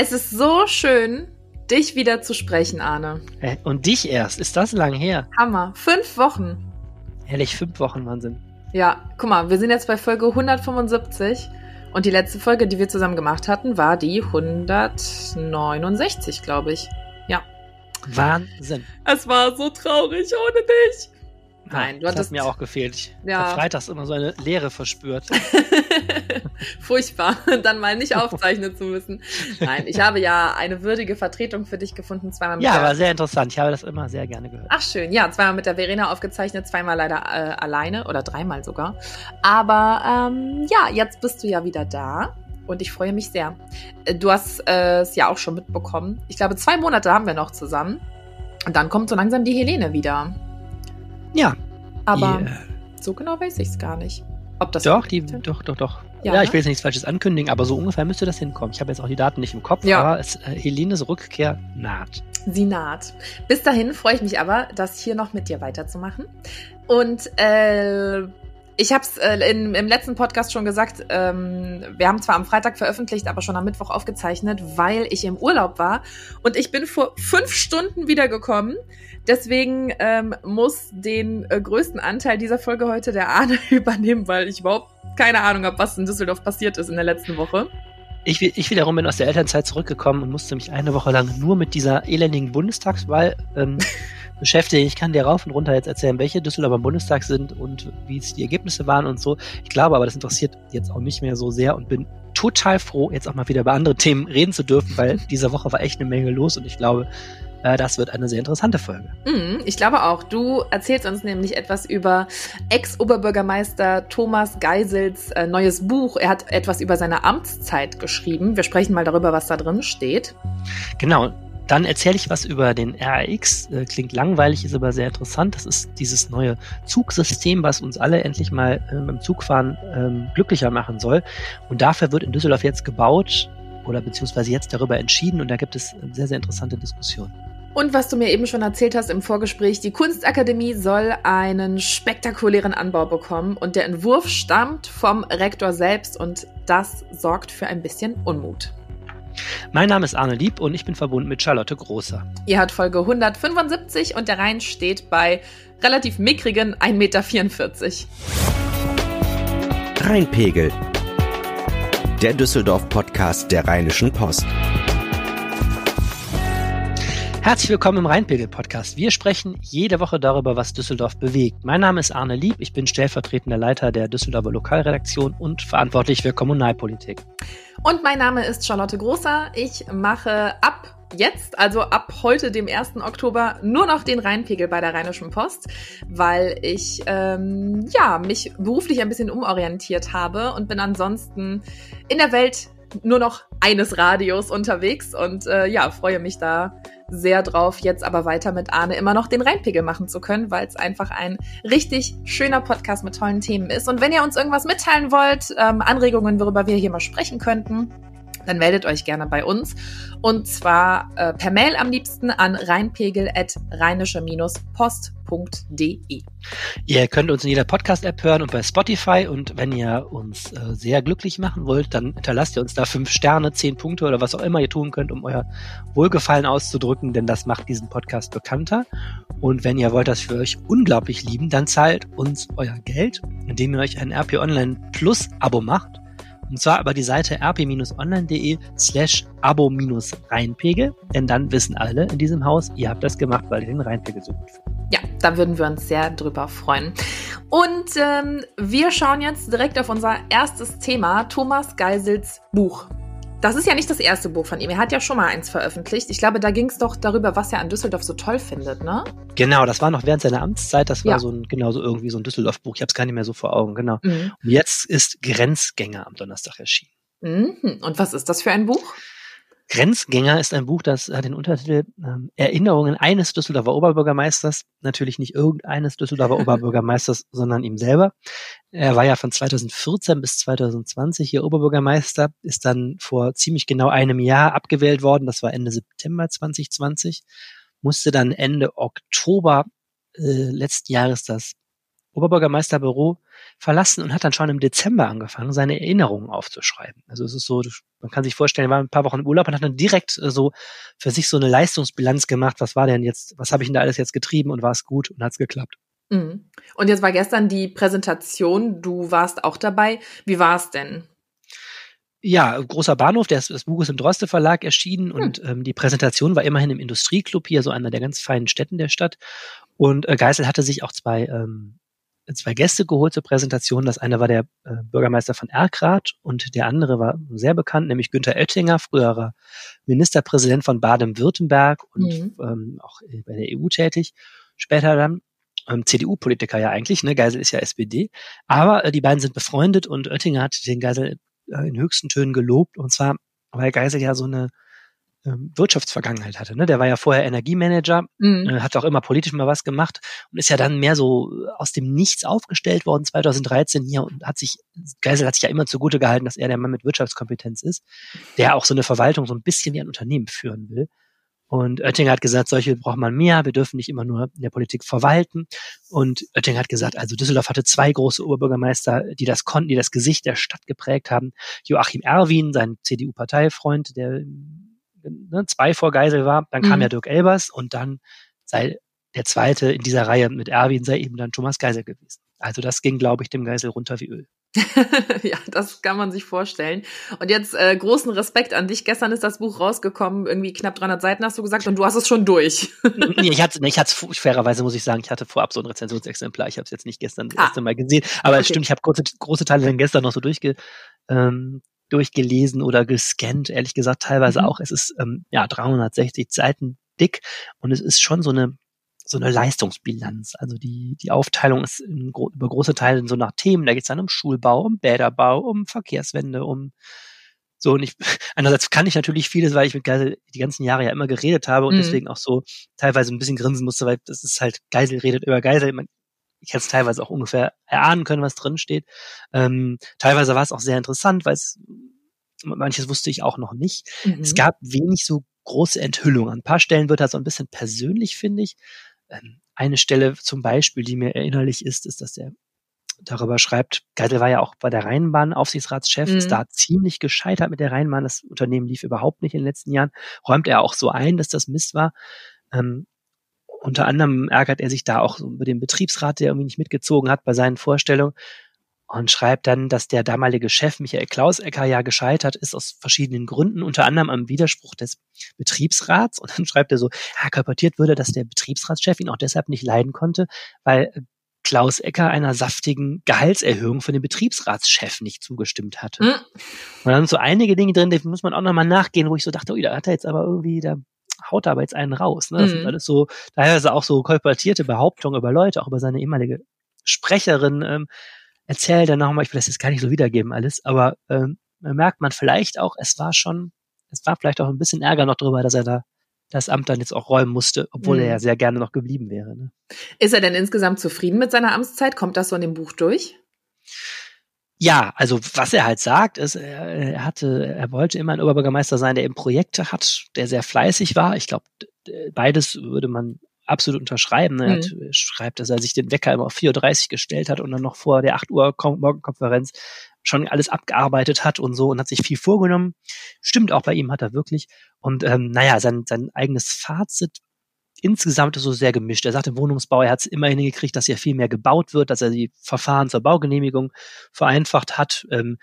Es ist so schön, dich wieder zu sprechen, Arne. Äh, und dich erst. Ist das lang her? Hammer. Fünf Wochen. Ehrlich, fünf Wochen Wahnsinn. Ja, guck mal, wir sind jetzt bei Folge 175 und die letzte Folge, die wir zusammen gemacht hatten, war die 169, glaube ich. Ja. Wahnsinn. Es war so traurig ohne dich. Nein, du das hattest hat mir auch gefehlt. Ich ja. habe freitags immer so eine Leere verspürt. Furchtbar, dann mal nicht aufzeichnen zu müssen. Nein, ich habe ja eine würdige Vertretung für dich gefunden, zweimal mit Ja, war sehr interessant. Ich habe das immer sehr gerne gehört. Ach schön, ja, zweimal mit der Verena aufgezeichnet, zweimal leider äh, alleine oder dreimal sogar. Aber ähm, ja, jetzt bist du ja wieder da und ich freue mich sehr. Äh, du hast äh, es ja auch schon mitbekommen. Ich glaube, zwei Monate haben wir noch zusammen. Und dann kommt so langsam die Helene wieder. Ja. Aber die, äh, so genau weiß ich es gar nicht. Ob das doch, die, doch, doch, doch. Ja, ja ich ne? will jetzt nichts Falsches ankündigen, aber so ungefähr müsste das hinkommen. Ich habe jetzt auch die Daten nicht im Kopf, ja. aber es, äh, Helines Rückkehr naht. Sie naht. Bis dahin freue ich mich aber, das hier noch mit dir weiterzumachen. Und äh, ich habe es äh, im letzten Podcast schon gesagt, ähm, wir haben zwar am Freitag veröffentlicht, aber schon am Mittwoch aufgezeichnet, weil ich im Urlaub war. Und ich bin vor fünf Stunden wiedergekommen. Deswegen ähm, muss den äh, größten Anteil dieser Folge heute der Arne übernehmen, weil ich überhaupt keine Ahnung habe, was in Düsseldorf passiert ist in der letzten Woche. Ich, ich wiederum bin aus der Elternzeit zurückgekommen und musste mich eine Woche lang nur mit dieser elendigen Bundestagswahl ähm, beschäftigen. Ich kann dir rauf und runter jetzt erzählen, welche Düsseldorfer im Bundestag sind und wie es die Ergebnisse waren und so. Ich glaube aber, das interessiert jetzt auch nicht mehr so sehr und bin total froh, jetzt auch mal wieder über andere Themen reden zu dürfen, weil diese Woche war echt eine Menge los und ich glaube, das wird eine sehr interessante Folge. Mm, ich glaube auch. Du erzählst uns nämlich etwas über Ex-Oberbürgermeister Thomas Geisels äh, neues Buch. Er hat etwas über seine Amtszeit geschrieben. Wir sprechen mal darüber, was da drin steht. Genau. Dann erzähle ich was über den RAX. Äh, klingt langweilig, ist aber sehr interessant. Das ist dieses neue Zugsystem, was uns alle endlich mal äh, beim Zugfahren ähm, glücklicher machen soll. Und dafür wird in Düsseldorf jetzt gebaut oder beziehungsweise jetzt darüber entschieden und da gibt es sehr, sehr interessante Diskussionen. Und was du mir eben schon erzählt hast im Vorgespräch, die Kunstakademie soll einen spektakulären Anbau bekommen und der Entwurf stammt vom Rektor selbst und das sorgt für ein bisschen Unmut. Mein Name ist Arne Lieb und ich bin verbunden mit Charlotte Großer. Ihr habt Folge 175 und der Rhein steht bei relativ mickrigen 1,44 Meter. Rheinpegel. Der Düsseldorf-Podcast der Rheinischen Post. Herzlich willkommen im Rheinpegel-Podcast. Wir sprechen jede Woche darüber, was Düsseldorf bewegt. Mein Name ist Arne Lieb, ich bin stellvertretender Leiter der Düsseldorfer Lokalredaktion und verantwortlich für Kommunalpolitik. Und mein Name ist Charlotte Großer. Ich mache ab jetzt, also ab heute, dem 1. Oktober, nur noch den Rheinpegel bei der Rheinischen Post, weil ich ähm, ja, mich beruflich ein bisschen umorientiert habe und bin ansonsten in der Welt nur noch eines Radios unterwegs und äh, ja, freue mich da sehr drauf, jetzt aber weiter mit Arne immer noch den Rheinpegel machen zu können, weil es einfach ein richtig schöner Podcast mit tollen Themen ist. Und wenn ihr uns irgendwas mitteilen wollt, ähm, Anregungen, worüber wir hier mal sprechen könnten, dann meldet euch gerne bei uns. Und zwar äh, per Mail am liebsten an rheinpegel.rheinische-post.de. Ihr könnt uns in jeder Podcast-App hören und bei Spotify. Und wenn ihr uns äh, sehr glücklich machen wollt, dann hinterlasst ihr uns da fünf Sterne, zehn Punkte oder was auch immer ihr tun könnt, um euer Wohlgefallen auszudrücken, denn das macht diesen Podcast bekannter. Und wenn ihr wollt, dass wir euch unglaublich lieben, dann zahlt uns euer Geld, indem ihr euch ein RP Online Plus Abo macht. Und zwar über die Seite rp-online.de slash abo-reinpegel, denn dann wissen alle in diesem Haus, ihr habt das gemacht, weil ihr den Reinpegel so gut findet. Ja, da würden wir uns sehr drüber freuen. Und ähm, wir schauen jetzt direkt auf unser erstes Thema, Thomas Geisels Buch. Das ist ja nicht das erste Buch von ihm. Er hat ja schon mal eins veröffentlicht. Ich glaube, da ging es doch darüber, was er an Düsseldorf so toll findet, ne? Genau, das war noch während seiner Amtszeit. Das war ja. so ein, genau so irgendwie so ein Düsseldorf-Buch. Ich habe es gar nicht mehr so vor Augen, genau. Mhm. Und jetzt ist Grenzgänger am Donnerstag erschienen. Mhm. Und was ist das für ein Buch? Grenzgänger ist ein Buch, das hat den Untertitel ähm, Erinnerungen eines Düsseldorfer Oberbürgermeisters. Natürlich nicht irgendeines Düsseldorfer Oberbürgermeisters, sondern ihm selber. Er war ja von 2014 bis 2020 hier Oberbürgermeister, ist dann vor ziemlich genau einem Jahr abgewählt worden. Das war Ende September 2020. Musste dann Ende Oktober äh, letzten Jahres das Oberbürgermeisterbüro verlassen und hat dann schon im Dezember angefangen, seine Erinnerungen aufzuschreiben. Also es ist so, man kann sich vorstellen, er war ein paar Wochen im Urlaub und hat dann direkt äh, so für sich so eine Leistungsbilanz gemacht. Was war denn jetzt, was habe ich denn da alles jetzt getrieben und war es gut und hat es geklappt? Mhm. Und jetzt war gestern die Präsentation, du warst auch dabei. Wie war es denn? Ja, großer Bahnhof, das, das Buch ist im Droste Verlag erschienen hm. und ähm, die Präsentation war immerhin im Industrieclub hier, so einer der ganz feinen Städten der Stadt. Und äh, Geisel hatte sich auch zwei ähm, zwei Gäste geholt zur Präsentation. Das eine war der äh, Bürgermeister von Erkrath und der andere war sehr bekannt, nämlich Günther Oettinger, früherer Ministerpräsident von Baden-Württemberg und mhm. ähm, auch bei der EU tätig. Später dann ähm, CDU-Politiker ja eigentlich, ne? Geisel ist ja SPD. Aber äh, die beiden sind befreundet und Oettinger hat den Geisel äh, in höchsten Tönen gelobt und zwar, weil Geisel ja so eine ähm, Wirtschaftsvergangenheit hatte. Ne? Der war ja vorher Energiemanager, mhm. äh, hat auch immer politisch mal was gemacht und ist ja dann mehr so aus dem Nichts aufgestellt worden 2013 hier und hat sich, Geisel hat sich ja immer zugute gehalten, dass er der Mann mit Wirtschaftskompetenz ist, der auch so eine Verwaltung so ein bisschen wie ein Unternehmen führen will. Und Oettinger hat gesagt, solche braucht man mehr, wir dürfen nicht immer nur in der Politik verwalten. Und Oettinger hat gesagt, also Düsseldorf hatte zwei große Oberbürgermeister, die das konnten, die das Gesicht der Stadt geprägt haben. Joachim Erwin, sein CDU-Parteifreund, der ne, zwei vor Geisel war, dann kam mhm. ja Dirk Elbers und dann sei der zweite in dieser Reihe mit Erwin sei eben dann Thomas Geisel gewesen. Also das ging, glaube ich, dem Geisel runter wie Öl. ja, das kann man sich vorstellen. Und jetzt äh, großen Respekt an dich. Gestern ist das Buch rausgekommen, irgendwie knapp 300 Seiten hast du gesagt und du hast es schon durch. nee, ich hatte, nee, ich hatte fairerweise muss ich sagen, ich hatte vorab so ein Rezensionsexemplar. Ich habe es jetzt nicht gestern das ah. erste Mal gesehen, aber okay. es stimmt, ich habe große, große Teile dann gestern noch so durchge, ähm, durchgelesen oder gescannt, ehrlich gesagt, teilweise mhm. auch. Es ist ähm, ja 360 Seiten dick und es ist schon so eine so eine Leistungsbilanz. Also die, die Aufteilung ist in, über große Teile so nach Themen. Da geht es dann um Schulbau, um Bäderbau, um Verkehrswende, um so. Und ich, einerseits kann ich natürlich vieles, weil ich mit Geisel die ganzen Jahre ja immer geredet habe und mhm. deswegen auch so teilweise ein bisschen grinsen musste, weil das ist halt Geisel redet über Geisel. Man, ich hätte es teilweise auch ungefähr erahnen können, was drin steht. Ähm, teilweise war es auch sehr interessant, weil es manches wusste ich auch noch nicht. Mhm. Es gab wenig so große Enthüllungen. An ein paar Stellen wird das so ein bisschen persönlich, finde ich. Ähm, eine Stelle zum Beispiel, die mir erinnerlich ist, ist, dass der darüber schreibt, Geisel war ja auch bei der Rheinbahn Aufsichtsratschef, mhm. ist da ziemlich gescheitert mit der Rheinbahn. Das Unternehmen lief überhaupt nicht in den letzten Jahren. Räumt er auch so ein, dass das Mist war. Ähm, unter anderem ärgert er sich da auch über den Betriebsrat, der irgendwie nicht mitgezogen hat bei seinen Vorstellungen und schreibt dann, dass der damalige Chef Michael Klausecker ja gescheitert ist aus verschiedenen Gründen, unter anderem am Widerspruch des Betriebsrats. Und dann schreibt er so, ja, kolportiert würde, dass der Betriebsratschef ihn auch deshalb nicht leiden konnte, weil Klaus Ecker einer saftigen Gehaltserhöhung für den Betriebsratschef nicht zugestimmt hatte. Mhm. Und dann sind so einige Dinge drin, die muss man auch nochmal nachgehen, wo ich so dachte, ui, da hat er jetzt aber irgendwie, da haut er aber jetzt einen raus. Ne? Das mhm. sind alles so, teilweise auch so kolportierte Behauptungen über Leute, auch über seine ehemalige Sprecherin. Ähm, erzählt dann nochmal, ich will das jetzt gar nicht so wiedergeben alles, aber ähm, merkt man vielleicht auch, es war schon, es war vielleicht auch ein bisschen Ärger noch drüber, dass er da das Amt dann jetzt auch räumen musste, obwohl mhm. er ja sehr gerne noch geblieben wäre. Ne? Ist er denn insgesamt zufrieden mit seiner Amtszeit? Kommt das so in dem Buch durch? Ja, also was er halt sagt, ist, er hatte, er wollte immer ein Oberbürgermeister sein, der eben Projekte hat, der sehr fleißig war. Ich glaube, beides würde man absolut unterschreiben. Ne? Er hat, mhm. schreibt, dass er sich den Wecker immer auf 4.30 Uhr gestellt hat und dann noch vor der 8 Uhr Morgenkonferenz schon alles abgearbeitet hat und so und hat sich viel vorgenommen. Stimmt auch bei ihm, hat er wirklich. Und ähm, naja, sein, sein eigenes Fazit insgesamt ist so sehr gemischt. Er sagt im Wohnungsbau, er hat es immer hingekriegt, dass hier viel mehr gebaut wird, dass er die Verfahren zur Baugenehmigung vereinfacht hat. Ähm,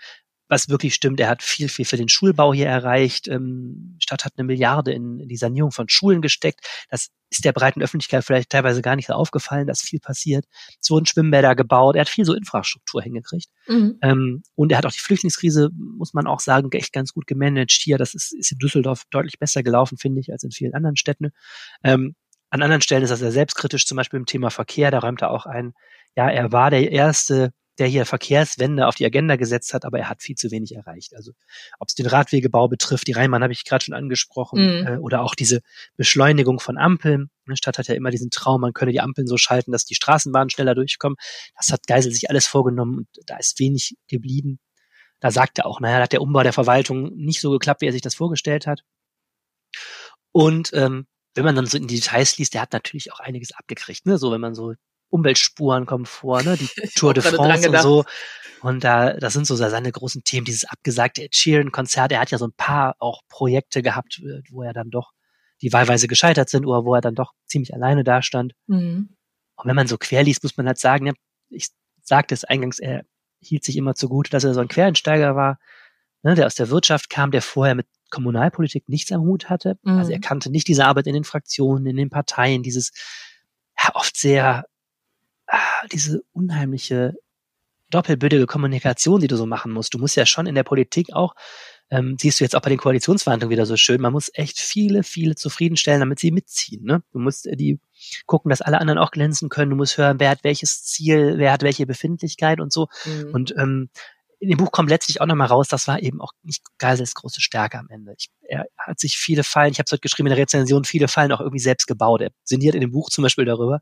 was wirklich stimmt, er hat viel, viel für den Schulbau hier erreicht. Ähm, Stadt hat eine Milliarde in, in die Sanierung von Schulen gesteckt. Das ist der breiten Öffentlichkeit vielleicht teilweise gar nicht so aufgefallen, dass viel passiert. Es wurden Schwimmbäder gebaut, er hat viel so Infrastruktur hingekriegt. Mhm. Ähm, und er hat auch die Flüchtlingskrise, muss man auch sagen, echt ganz gut gemanagt hier. Das ist, ist in Düsseldorf deutlich besser gelaufen, finde ich, als in vielen anderen Städten. Ähm, an anderen Stellen ist er sehr selbstkritisch, zum Beispiel im Thema Verkehr, da räumt er auch ein, ja, er war der erste der hier Verkehrswende auf die Agenda gesetzt hat, aber er hat viel zu wenig erreicht. Also ob es den Radwegebau betrifft, die Rheinbahn habe ich gerade schon angesprochen, mhm. äh, oder auch diese Beschleunigung von Ampeln. Die Stadt hat ja immer diesen Traum, man könne die Ampeln so schalten, dass die Straßenbahnen schneller durchkommen. Das hat Geisel sich alles vorgenommen und da ist wenig geblieben. Da sagt er auch, naja, da hat der Umbau der Verwaltung nicht so geklappt, wie er sich das vorgestellt hat. Und ähm, wenn man dann so in die Details liest, der hat natürlich auch einiges abgekriegt. Ne? So, wenn man so Umweltspuren kommen vor, ne? Die Tour de France und so. Und da, das sind so seine großen Themen, dieses abgesagte Sheeran-Konzert. Er hat ja so ein paar auch Projekte gehabt, wo er dann doch, die wahlweise gescheitert sind oder wo er dann doch ziemlich alleine dastand. Mhm. Und wenn man so quer liest, muss man halt sagen, ja, ich sagte es eingangs, er hielt sich immer zugute, dass er so ein Quereinsteiger war, ne, der aus der Wirtschaft kam, der vorher mit Kommunalpolitik nichts am Hut hatte. Mhm. Also er mhm. kannte nicht diese Arbeit in den Fraktionen, in den Parteien, dieses ja, oft sehr, ah, diese unheimliche doppelbödige Kommunikation, die du so machen musst. Du musst ja schon in der Politik auch, ähm, siehst du jetzt auch bei den Koalitionsverhandlungen wieder so schön, man muss echt viele, viele zufriedenstellen, damit sie mitziehen. Ne? Du musst äh, die gucken, dass alle anderen auch glänzen können. Du musst hören, wer hat welches Ziel, wer hat welche Befindlichkeit und so. Mhm. Und ähm, in dem Buch kommt letztlich auch nochmal raus, das war eben auch nicht Geisels große Stärke am Ende. Ich, er hat sich viele Fallen, ich habe es heute geschrieben in der Rezension, viele Fallen auch irgendwie selbst gebaut. Er sinniert in dem Buch zum Beispiel darüber,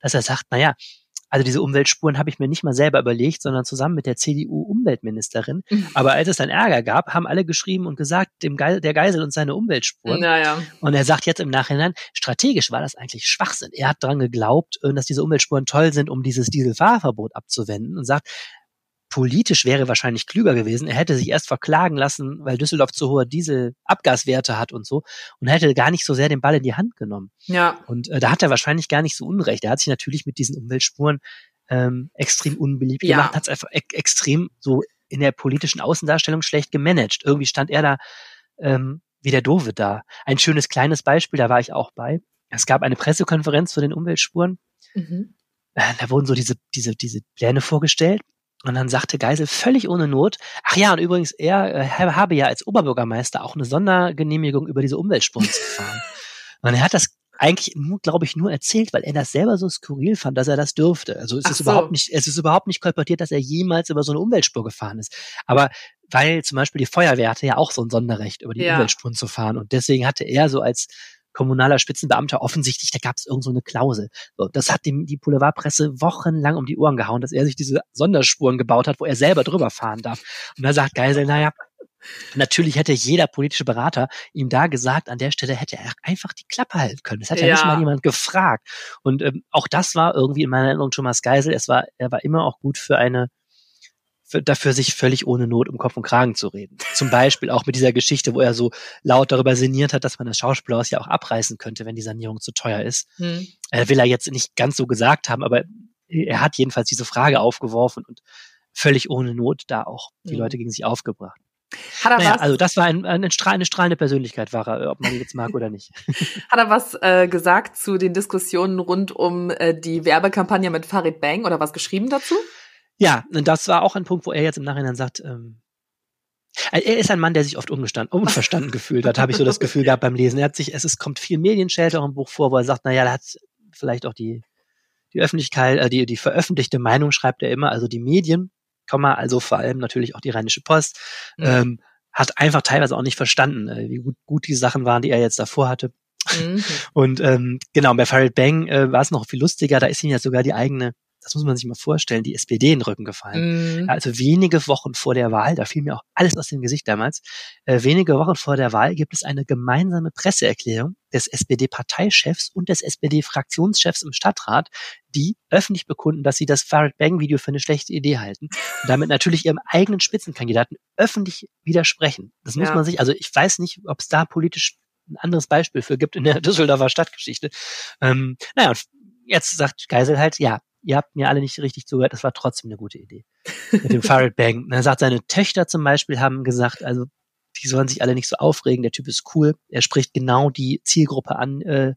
dass er sagt, naja, also diese Umweltspuren habe ich mir nicht mal selber überlegt, sondern zusammen mit der CDU-Umweltministerin. Mhm. Aber als es dann Ärger gab, haben alle geschrieben und gesagt, dem Geisel, der Geisel und seine Umweltspuren. Naja. Und er sagt jetzt im Nachhinein, strategisch war das eigentlich Schwachsinn. Er hat daran geglaubt, äh, dass diese Umweltspuren toll sind, um dieses Dieselfahrverbot abzuwenden und sagt, politisch wäre wahrscheinlich klüger gewesen. Er hätte sich erst verklagen lassen, weil Düsseldorf zu hohe Dieselabgaswerte hat und so und hätte gar nicht so sehr den Ball in die Hand genommen. Ja. Und äh, da hat er wahrscheinlich gar nicht so unrecht. Er hat sich natürlich mit diesen Umweltspuren ähm, extrem unbeliebt ja. gemacht, hat es einfach e extrem so in der politischen Außendarstellung schlecht gemanagt. Irgendwie stand er da ähm, wie der Dove da. Ein schönes kleines Beispiel, da war ich auch bei. Es gab eine Pressekonferenz zu den Umweltspuren. Mhm. Äh, da wurden so diese, diese, diese Pläne vorgestellt und dann sagte Geisel völlig ohne Not, ach ja, und übrigens, er äh, habe ja als Oberbürgermeister auch eine Sondergenehmigung über diese Umweltspuren zu fahren. und er hat das eigentlich nur, glaube ich, nur erzählt, weil er das selber so skurril fand, dass er das dürfte. Also es ach ist so. überhaupt nicht, es ist überhaupt nicht kolportiert, dass er jemals über so eine Umweltspur gefahren ist. Aber weil zum Beispiel die Feuerwehr hatte ja auch so ein Sonderrecht, über die ja. Umweltspuren zu fahren. Und deswegen hatte er so als kommunaler Spitzenbeamter offensichtlich, da gab es irgend so eine Klausel. So, das hat dem die Boulevardpresse wochenlang um die Ohren gehauen, dass er sich diese Sonderspuren gebaut hat, wo er selber drüber fahren darf. Und da sagt Geisel, naja, Natürlich hätte jeder politische Berater ihm da gesagt, an der Stelle hätte er einfach die Klappe halten können. Das hat ja, ja nicht mal jemand gefragt. Und ähm, auch das war irgendwie in meiner Erinnerung Thomas Geisel. Es war, er war immer auch gut für eine dafür, sich völlig ohne Not um Kopf und Kragen zu reden. Zum Beispiel auch mit dieser Geschichte, wo er so laut darüber sinniert hat, dass man das Schauspielhaus ja auch abreißen könnte, wenn die Sanierung zu teuer ist. Hm. Äh, will er jetzt nicht ganz so gesagt haben, aber er hat jedenfalls diese Frage aufgeworfen und völlig ohne Not da auch die hm. Leute gegen sich aufgebracht. Hat er naja, was? Also das war ein, ein, eine strahlende Persönlichkeit, war er, ob man ihn jetzt mag oder nicht. Hat er was äh, gesagt zu den Diskussionen rund um äh, die Werbekampagne mit Farid Bang oder was geschrieben dazu? Ja, und das war auch ein Punkt, wo er jetzt im Nachhinein sagt, ähm, äh, er ist ein Mann, der sich oft unverstanden gefühlt hat, habe ich so das Gefühl gehabt beim Lesen. Er hat sich, es ist, kommt viel Medienschelte auch im Buch vor, wo er sagt, naja, da hat vielleicht auch die, die Öffentlichkeit, äh, die, die veröffentlichte Meinung schreibt er immer, also die Medien, Komma, also vor allem natürlich auch die Rheinische Post, mhm. ähm, hat einfach teilweise auch nicht verstanden, äh, wie gut, gut die Sachen waren, die er jetzt davor hatte. Mhm. Und ähm, genau, bei Farid Bang äh, war es noch viel lustiger, da ist ihm ja sogar die eigene das muss man sich mal vorstellen, die SPD in den Rücken gefallen. Mhm. Also wenige Wochen vor der Wahl, da fiel mir auch alles aus dem Gesicht damals, äh, wenige Wochen vor der Wahl gibt es eine gemeinsame Presseerklärung des SPD-Parteichefs und des SPD-Fraktionschefs im Stadtrat, die öffentlich bekunden, dass sie das Farid Bang-Video für eine schlechte Idee halten und damit natürlich ihrem eigenen Spitzenkandidaten öffentlich widersprechen. Das muss ja. man sich, also ich weiß nicht, ob es da politisch ein anderes Beispiel für gibt in der Düsseldorfer Stadtgeschichte. Ähm, naja, jetzt sagt Geisel halt, ja, ihr habt mir alle nicht richtig zugehört, das war trotzdem eine gute Idee. Mit dem Farid Bang. Er sagt, seine Töchter zum Beispiel haben gesagt, also die sollen sich alle nicht so aufregen, der Typ ist cool, er spricht genau die Zielgruppe an, äh,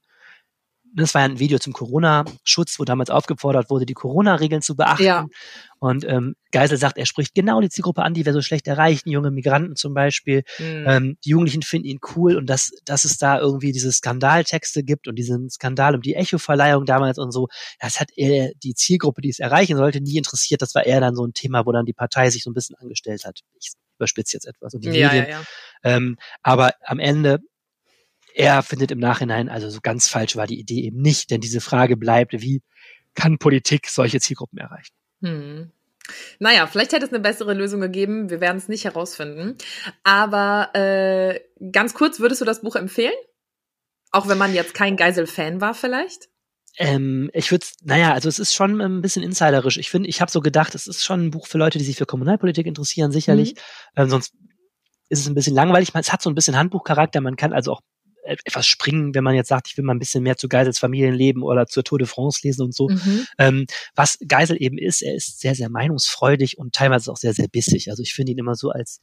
das war ja ein Video zum Corona-Schutz, wo damals aufgefordert wurde, die Corona-Regeln zu beachten. Ja. Und ähm, Geisel sagt, er spricht genau die Zielgruppe an, die wir so schlecht erreichen, junge Migranten zum Beispiel. Mhm. Ähm, die Jugendlichen finden ihn cool und dass, dass es da irgendwie diese Skandaltexte gibt und diesen Skandal um die Echo-Verleihung damals und so, das hat er die Zielgruppe, die es erreichen sollte, nie interessiert. Das war eher dann so ein Thema, wo dann die Partei sich so ein bisschen angestellt hat. Ich überspitze jetzt etwas und die ja, Medien. Ja, ja. Ähm, aber am Ende er findet im Nachhinein, also so ganz falsch war die Idee eben nicht, denn diese Frage bleibt, wie kann Politik solche Zielgruppen erreichen? Hm. Naja, vielleicht hätte es eine bessere Lösung gegeben. Wir werden es nicht herausfinden. Aber äh, ganz kurz, würdest du das Buch empfehlen? Auch wenn man jetzt kein Geisel-Fan war vielleicht? Ähm, ich würde, naja, also es ist schon ein bisschen insiderisch. Ich finde, ich habe so gedacht, es ist schon ein Buch für Leute, die sich für Kommunalpolitik interessieren, sicherlich. Mhm. Ähm, sonst ist es ein bisschen langweilig. Es hat so ein bisschen Handbuchcharakter. Man kann also auch etwas springen, wenn man jetzt sagt, ich will mal ein bisschen mehr zu Geisels Familienleben oder zur Tour de France lesen und so. Mhm. Ähm, was Geisel eben ist, er ist sehr, sehr meinungsfreudig und teilweise auch sehr, sehr bissig. Also ich finde ihn immer so als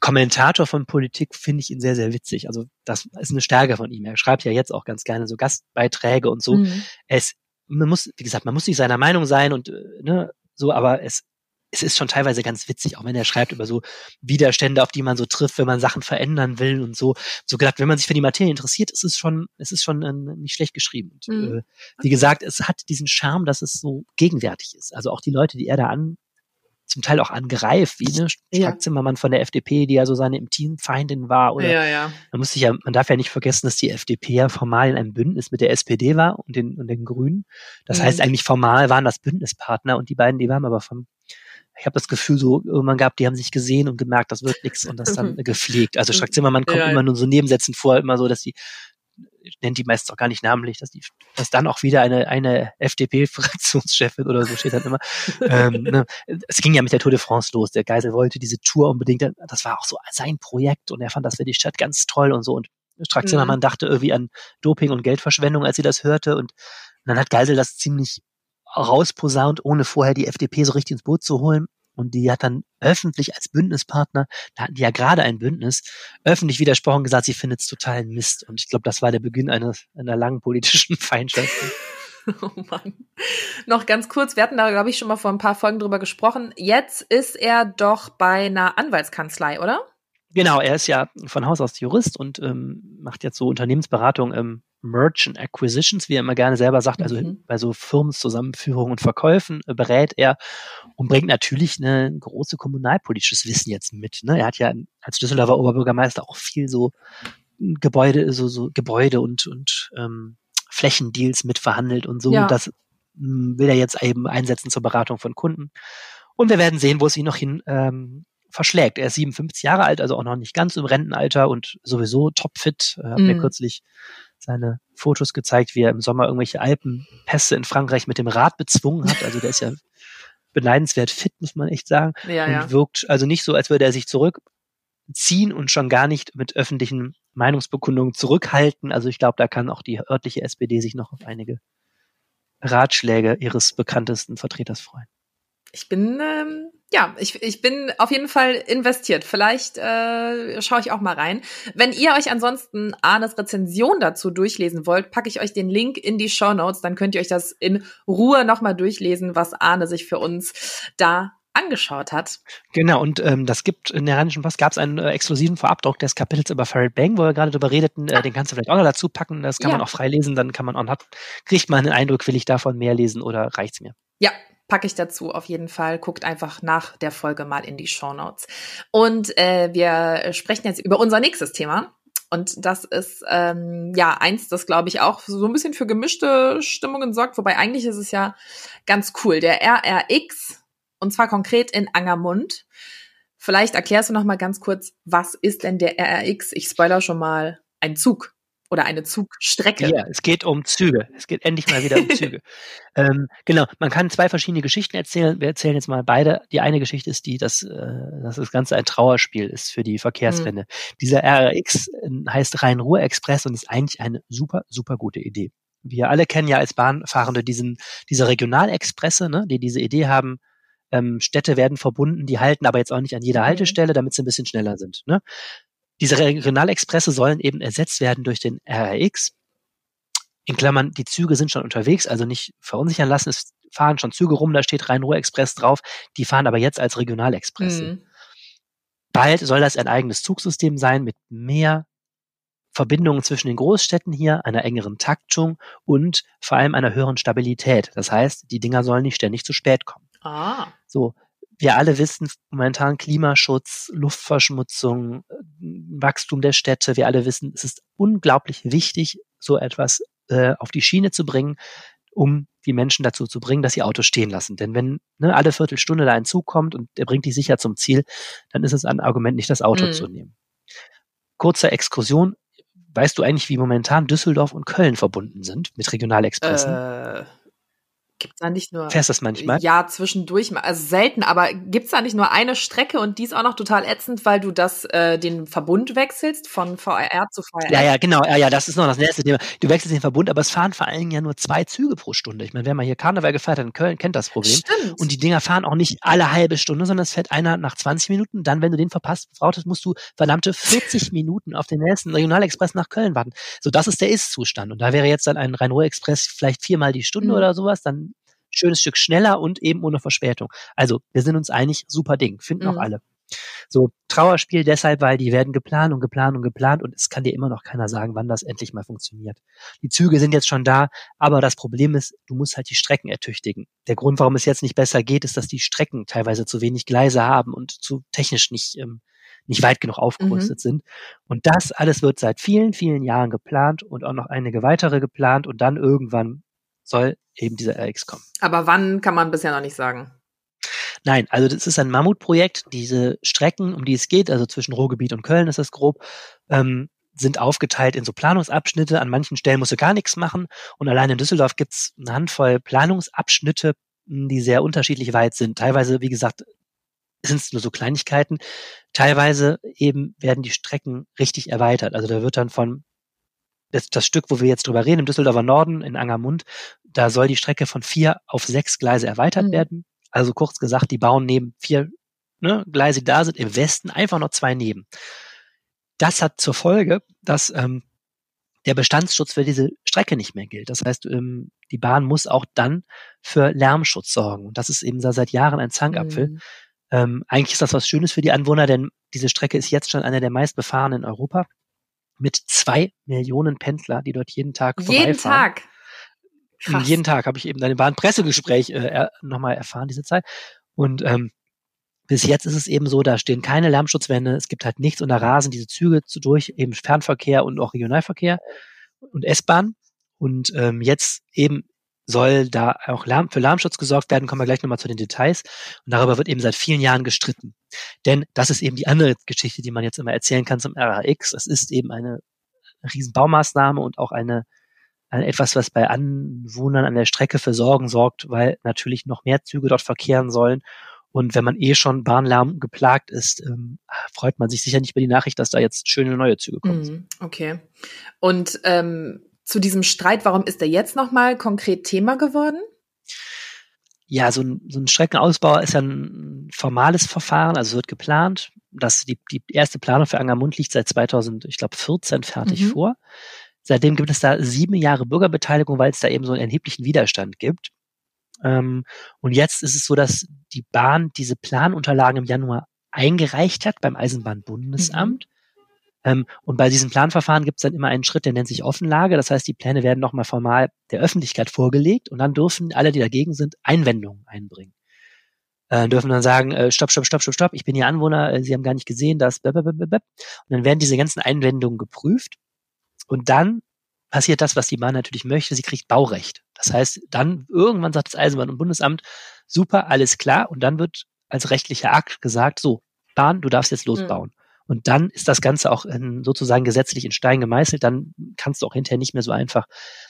Kommentator von Politik finde ich ihn sehr, sehr witzig. Also das ist eine Stärke von ihm. Er schreibt ja jetzt auch ganz gerne so Gastbeiträge und so. Mhm. Es, man muss, wie gesagt, man muss nicht seiner Meinung sein und äh, ne, so, aber es es ist schon teilweise ganz witzig, auch wenn er schreibt über so Widerstände, auf die man so trifft, wenn man Sachen verändern will und so. So gedacht, wenn man sich für die Materie interessiert, ist es schon, es ist schon äh, nicht schlecht geschrieben. Und, mhm. äh, wie gesagt, es hat diesen Charme, dass es so gegenwärtig ist. Also auch die Leute, die er da an, zum Teil auch angreift, wie ne ja. Zimmermann von der FDP, die ja so seine Intimfeindin war. Oder ja, ja. Man muss sich ja, man darf ja nicht vergessen, dass die FDP ja formal in einem Bündnis mit der SPD war und den, und den Grünen. Das mhm. heißt, eigentlich formal waren das Bündnispartner und die beiden, die waren aber vom ich habe das Gefühl, so irgendwann gab, die haben sich gesehen und gemerkt, das wird nichts und das dann gepflegt. Also Strack Zimmermann kommt ja, immer nur so Nebensätzen vor, immer so, dass die nennt die meistens auch gar nicht namentlich, dass die, dass dann auch wieder eine, eine FDP-Fraktionschefin oder so steht dann immer. ähm, ne, es ging ja mit der Tour de France los. Der Geisel wollte diese Tour unbedingt, das war auch so sein Projekt und er fand das für die Stadt ganz toll und so. Und Strack Zimmermann mhm. dachte irgendwie an Doping und Geldverschwendung, als sie das hörte. Und dann hat Geisel das ziemlich rausposaunt, ohne vorher die FDP so richtig ins Boot zu holen. Und die hat dann öffentlich als Bündnispartner, da hatten die ja gerade ein Bündnis, öffentlich widersprochen gesagt, sie findet es total Mist. Und ich glaube, das war der Beginn eines, einer langen politischen Feindschaft. Oh Mann. Noch ganz kurz, wir hatten da, glaube ich, schon mal vor ein paar Folgen drüber gesprochen. Jetzt ist er doch bei einer Anwaltskanzlei, oder? Genau, er ist ja von Haus aus Jurist und ähm, macht jetzt so Unternehmensberatung im Merchant Acquisitions, wie er immer gerne selber sagt, also mhm. bei so Firmenzusammenführungen und Verkäufen äh, berät er und bringt natürlich ein große kommunalpolitisches Wissen jetzt mit. Ne? Er hat ja als Düsseldorfer Oberbürgermeister auch viel so Gebäude, so, so Gebäude und, und ähm, Flächendeals mitverhandelt und so. Ja. Das hm, will er jetzt eben einsetzen zur Beratung von Kunden. Und wir werden sehen, wo es ihn noch hin ähm, verschlägt. Er ist 57 Jahre alt, also auch noch nicht ganz im Rentenalter und sowieso topfit. Er hat mm. mir mhm. kürzlich seine Fotos gezeigt, wie er im Sommer irgendwelche Alpenpässe in Frankreich mit dem Rad bezwungen hat. Also der ist ja beneidenswert fit, muss man echt sagen. Ja, und ja. wirkt also nicht so, als würde er sich zurückziehen und schon gar nicht mit öffentlichen Meinungsbekundungen zurückhalten. Also ich glaube, da kann auch die örtliche SPD sich noch auf einige Ratschläge ihres bekanntesten Vertreters freuen. Ich bin ähm, ja, ich, ich bin auf jeden Fall investiert. Vielleicht äh, schaue ich auch mal rein. Wenn ihr euch ansonsten Arnes Rezension dazu durchlesen wollt, packe ich euch den Link in die Show Notes. Dann könnt ihr euch das in Ruhe nochmal durchlesen, was Arne sich für uns da angeschaut hat. Genau, und ähm, das gibt in der Rheinischen Post gab es einen äh, exklusiven Vorabdruck des Kapitels über Farid Bang, wo wir gerade drüber redeten. Äh, den kannst du vielleicht auch noch dazu packen. Das kann ja. man auch frei lesen. Dann kann man auch hat, kriegt man einen Eindruck, will ich davon mehr lesen oder reicht's mir? Ja, packe ich dazu auf jeden Fall. Guckt einfach nach der Folge mal in die Show Notes. Und äh, wir sprechen jetzt über unser nächstes Thema. Und das ist ähm, ja eins, das glaube ich auch so ein bisschen für gemischte Stimmungen sorgt. Wobei eigentlich ist es ja ganz cool. Der RRX und zwar konkret in Angermund. Vielleicht erklärst du noch mal ganz kurz, was ist denn der RRX? Ich spoiler schon mal. Ein Zug oder eine Zugstrecke. Ja, es geht um Züge. Es geht endlich mal wieder um Züge. ähm, genau, man kann zwei verschiedene Geschichten erzählen. Wir erzählen jetzt mal beide. Die eine Geschichte ist die, dass, äh, dass das Ganze ein Trauerspiel ist für die Verkehrswende. Mhm. Dieser RRX äh, heißt Rhein-Ruhr-Express und ist eigentlich eine super, super gute Idee. Wir alle kennen ja als Bahnfahrende diesen, diese Regionalexpresse, ne, die diese Idee haben, ähm, Städte werden verbunden, die halten aber jetzt auch nicht an jeder mhm. Haltestelle, damit sie ein bisschen schneller sind. Ne? Diese Regionalexpresse sollen eben ersetzt werden durch den RRX. In Klammern, die Züge sind schon unterwegs, also nicht verunsichern lassen. Es fahren schon Züge rum, da steht Rhein-Ruhr-Express drauf. Die fahren aber jetzt als Regionalexpresse. Mhm. Bald soll das ein eigenes Zugsystem sein mit mehr Verbindungen zwischen den Großstädten hier, einer engeren Taktung und vor allem einer höheren Stabilität. Das heißt, die Dinger sollen nicht ständig zu spät kommen. Ah. So, wir alle wissen momentan Klimaschutz, Luftverschmutzung, Wachstum der Städte. Wir alle wissen, es ist unglaublich wichtig, so etwas äh, auf die Schiene zu bringen, um die Menschen dazu zu bringen, dass sie Autos stehen lassen. Denn wenn ne, alle Viertelstunde da ein Zug kommt und der bringt dich sicher zum Ziel, dann ist es ein Argument, nicht das Auto mhm. zu nehmen. Kurze Exkursion weißt du eigentlich, wie momentan Düsseldorf und Köln verbunden sind mit Regionalexpressen? Äh, Gibt's da nicht nur. Fährst das manchmal? Ja, zwischendurch. Also selten, aber gibt's da nicht nur eine Strecke und die ist auch noch total ätzend, weil du das, äh, den Verbund wechselst von VR zu VR? Ja, ja, genau. Ja, ja, das ist noch das nächste Thema. Du wechselst den Verbund, aber es fahren vor allen Dingen ja nur zwei Züge pro Stunde. Ich meine, wer mal hier Karneval gefeiert hat in Köln, kennt das Problem. Stimmt. Und die Dinger fahren auch nicht alle halbe Stunde, sondern es fährt einer nach 20 Minuten. Dann, wenn du den verpasst, brauchst, musst du verdammte 40 Minuten auf den nächsten Regionalexpress nach Köln warten. So, das ist der Ist-Zustand. Und da wäre jetzt dann ein Rhein-Ruhr-Express vielleicht viermal die Stunde Mhm. oder sowas, dann schönes Stück schneller und eben ohne Verspätung. Also, wir sind uns einig, super Ding, finden auch Mhm. alle. So, Trauerspiel deshalb, weil die werden geplant und geplant und geplant und es kann dir immer noch keiner sagen, wann das endlich mal funktioniert. Die Züge sind jetzt schon da, aber das Problem ist, du musst halt die Strecken ertüchtigen. Der Grund, warum es jetzt nicht besser geht, ist, dass die Strecken teilweise zu wenig Gleise haben und zu technisch nicht, ähm, nicht weit genug aufgerüstet sind. Und das alles wird seit vielen, vielen Jahren geplant und auch noch einige weitere geplant und dann irgendwann soll eben dieser RX kommen. Aber wann kann man bisher noch nicht sagen. Nein, also das ist ein Mammutprojekt. Diese Strecken, um die es geht, also zwischen Ruhrgebiet und Köln ist das grob, ähm, sind aufgeteilt in so Planungsabschnitte. An manchen Stellen musst du gar nichts machen. Und allein in Düsseldorf gibt's eine Handvoll Planungsabschnitte, mh, die sehr unterschiedlich weit sind. Teilweise, wie gesagt, sind es nur so Kleinigkeiten. Teilweise eben werden die Strecken richtig erweitert. Also da wird dann von das, das Stück, wo wir jetzt drüber reden, im Düsseldorfer Norden, in Angermund, da soll die Strecke von vier auf sechs Gleise erweitert Mhm. werden. Also kurz gesagt, die bauen neben vier ne, Gleise, die da sind, im Westen einfach noch zwei neben. Das hat zur Folge, dass ähm, der Bestandsschutz für diese Strecke nicht mehr gilt. Das heißt, ähm, die Bahn muss auch dann für Lärmschutz sorgen. Und das ist eben seit Jahren ein Zankapfel. Mhm. Ähm, eigentlich ist das was Schönes für die Anwohner, denn diese Strecke ist jetzt schon eine der meistbefahrenen in Europa mit zwei Millionen Pendler, die dort jeden Tag Jeden vorbeifahren. Tag. Und Krass. Jeden Tag habe ich eben dann war ein Pressegespräch äh, er, nochmal erfahren diese Zeit. Und ähm, bis jetzt ist es eben so, da stehen keine Lärmschutzwände, es gibt halt nichts und da rasen diese Züge zu durch, eben Fernverkehr und auch Regionalverkehr und S-Bahn. Und ähm, jetzt eben soll da auch Lärm, für Lärmschutz gesorgt werden, kommen wir gleich nochmal zu den Details. Und darüber wird eben seit vielen Jahren gestritten. Denn das ist eben die andere Geschichte, die man jetzt immer erzählen kann zum RAX. Es ist eben eine riesen Baumaßnahme und auch eine, eine etwas, was bei Anwohnern an der Strecke für Sorgen sorgt, weil natürlich noch mehr Züge dort verkehren sollen. Und wenn man eh schon Bahnlärm geplagt ist, ähm, freut man sich sicher nicht über die Nachricht, dass da jetzt schöne neue Züge kommen. Mhm, okay. Und ähm, zu diesem Streit, warum ist der jetzt nochmal konkret Thema geworden? Ja, so ein, so ein Streckenausbau ist ja ein formales Verfahren, also es wird geplant. Das, die, die erste Planung für Angermund liegt seit 2000, ich glaube, 14 fertig Mhm. vor. Seitdem gibt es da sieben Jahre Bürgerbeteiligung, weil es da eben so einen erheblichen Widerstand gibt. Ähm, und jetzt ist es so, dass die Bahn diese Planunterlagen im Januar eingereicht hat beim Eisenbahnbundesamt. Ähm, und bei diesem Planverfahren gibt es dann immer einen Schritt, der nennt sich Offenlage. Das heißt, die Pläne werden nochmal formal der Öffentlichkeit vorgelegt und dann dürfen alle, die dagegen sind, Einwendungen einbringen. Äh, dürfen dann sagen, äh, stopp, stopp, stopp, stopp, stopp, ich bin hier Anwohner, äh, Sie haben gar nicht gesehen, dass blablabla. Und dann werden diese ganzen Einwendungen geprüft und dann passiert das, was die Bahn natürlich möchte, sie kriegt Baurecht. Das heißt, dann irgendwann sagt das Eisenbahn- und Bundesamt, super, alles klar, und dann wird als rechtlicher Akt gesagt, so, Bahn, du darfst jetzt losbauen. Und dann ist das Ganze auch in, sozusagen gesetzlich in Stein gemeißelt, dann kannst du auch hinterher nicht mehr so einfach